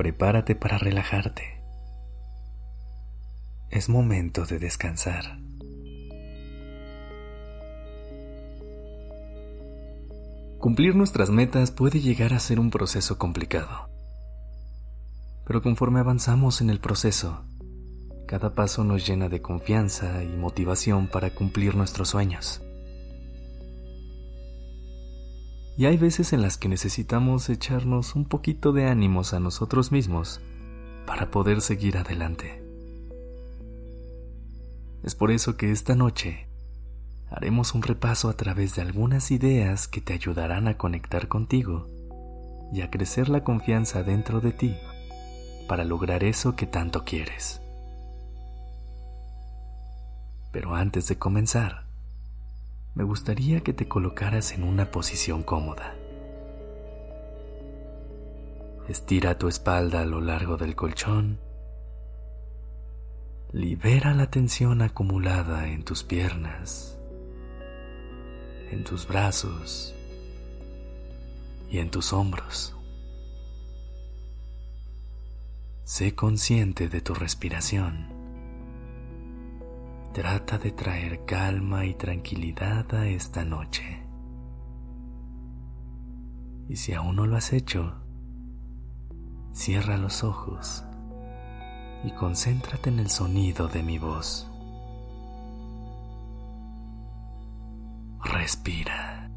Prepárate para relajarte. Es momento de descansar. Cumplir nuestras metas puede llegar a ser un proceso complicado. Pero conforme avanzamos en el proceso, cada paso nos llena de confianza y motivación para cumplir nuestros sueños. Y hay veces en las que necesitamos echarnos un poquito de ánimos a nosotros mismos para poder seguir adelante. Es por eso que esta noche haremos un repaso a través de algunas ideas que te ayudarán a conectar contigo y a crecer la confianza dentro de ti para lograr eso que tanto quieres. Pero antes de comenzar, me gustaría que te colocaras en una posición cómoda. Estira tu espalda a lo largo del colchón. Libera la tensión acumulada en tus piernas, en tus brazos y en tus hombros. Sé consciente de tu respiración. Trata de traer calma y tranquilidad a esta noche. Y si aún no lo has hecho, cierra los ojos y concéntrate en el sonido de mi voz. Respira.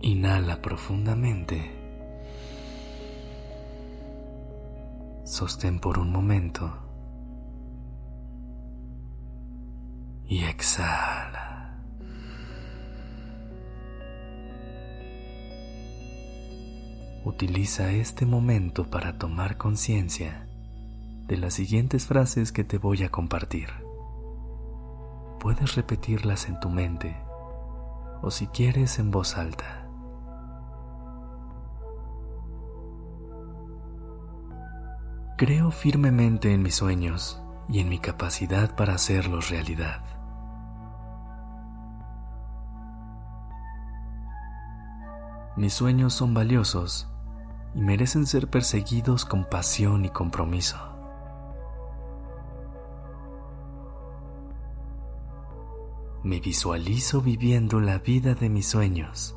Inhala profundamente. Sostén por un momento. Y exhala. Utiliza este momento para tomar conciencia de las siguientes frases que te voy a compartir. Puedes repetirlas en tu mente o si quieres en voz alta. Creo firmemente en mis sueños y en mi capacidad para hacerlos realidad. Mis sueños son valiosos y merecen ser perseguidos con pasión y compromiso. Me visualizo viviendo la vida de mis sueños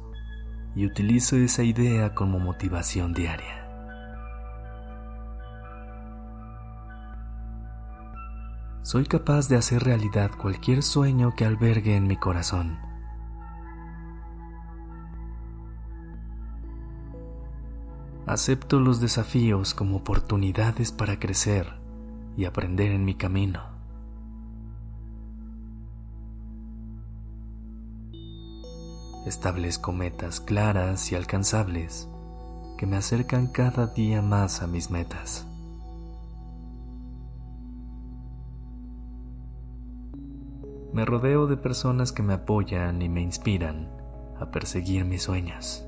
y utilizo esa idea como motivación diaria. Soy capaz de hacer realidad cualquier sueño que albergue en mi corazón. Acepto los desafíos como oportunidades para crecer y aprender en mi camino. Establezco metas claras y alcanzables que me acercan cada día más a mis metas. Me rodeo de personas que me apoyan y me inspiran a perseguir mis sueños.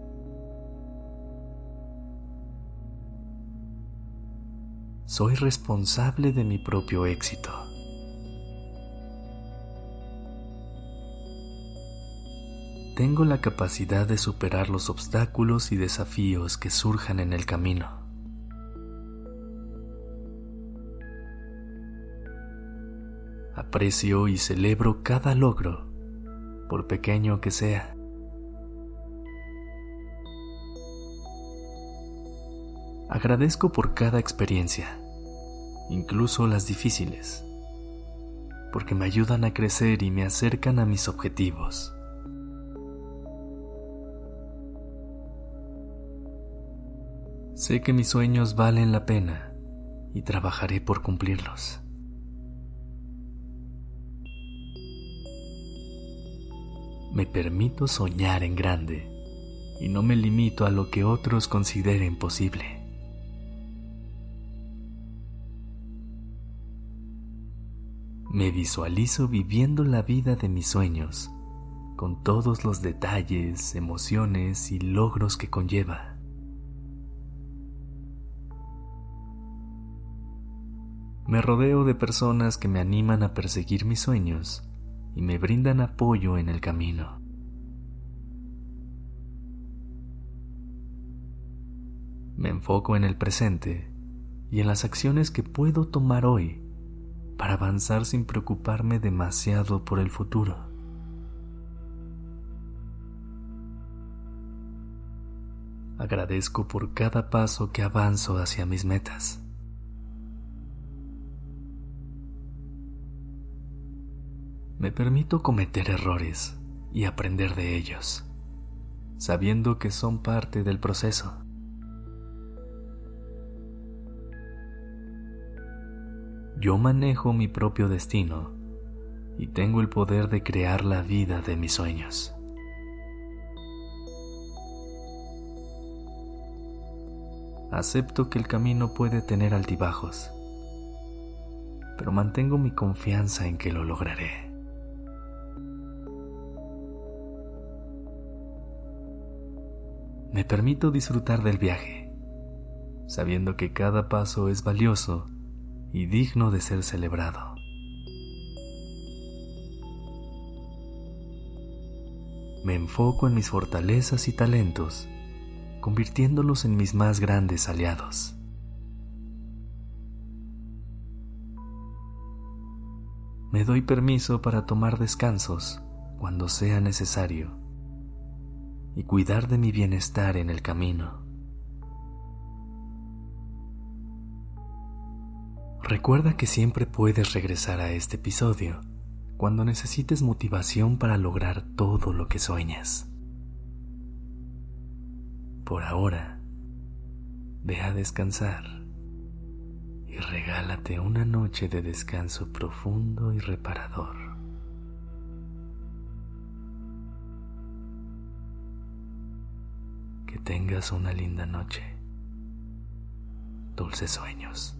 Soy responsable de mi propio éxito. Tengo la capacidad de superar los obstáculos y desafíos que surjan en el camino. Aprecio y celebro cada logro, por pequeño que sea. Agradezco por cada experiencia incluso las difíciles, porque me ayudan a crecer y me acercan a mis objetivos. Sé que mis sueños valen la pena y trabajaré por cumplirlos. Me permito soñar en grande y no me limito a lo que otros consideren posible. Me visualizo viviendo la vida de mis sueños, con todos los detalles, emociones y logros que conlleva. Me rodeo de personas que me animan a perseguir mis sueños y me brindan apoyo en el camino. Me enfoco en el presente y en las acciones que puedo tomar hoy para avanzar sin preocuparme demasiado por el futuro. Agradezco por cada paso que avanzo hacia mis metas. Me permito cometer errores y aprender de ellos, sabiendo que son parte del proceso. Yo manejo mi propio destino y tengo el poder de crear la vida de mis sueños. Acepto que el camino puede tener altibajos, pero mantengo mi confianza en que lo lograré. Me permito disfrutar del viaje, sabiendo que cada paso es valioso y digno de ser celebrado. Me enfoco en mis fortalezas y talentos, convirtiéndolos en mis más grandes aliados. Me doy permiso para tomar descansos cuando sea necesario y cuidar de mi bienestar en el camino. Recuerda que siempre puedes regresar a este episodio cuando necesites motivación para lograr todo lo que sueñas. Por ahora, ve a descansar y regálate una noche de descanso profundo y reparador. Que tengas una linda noche. Dulces sueños.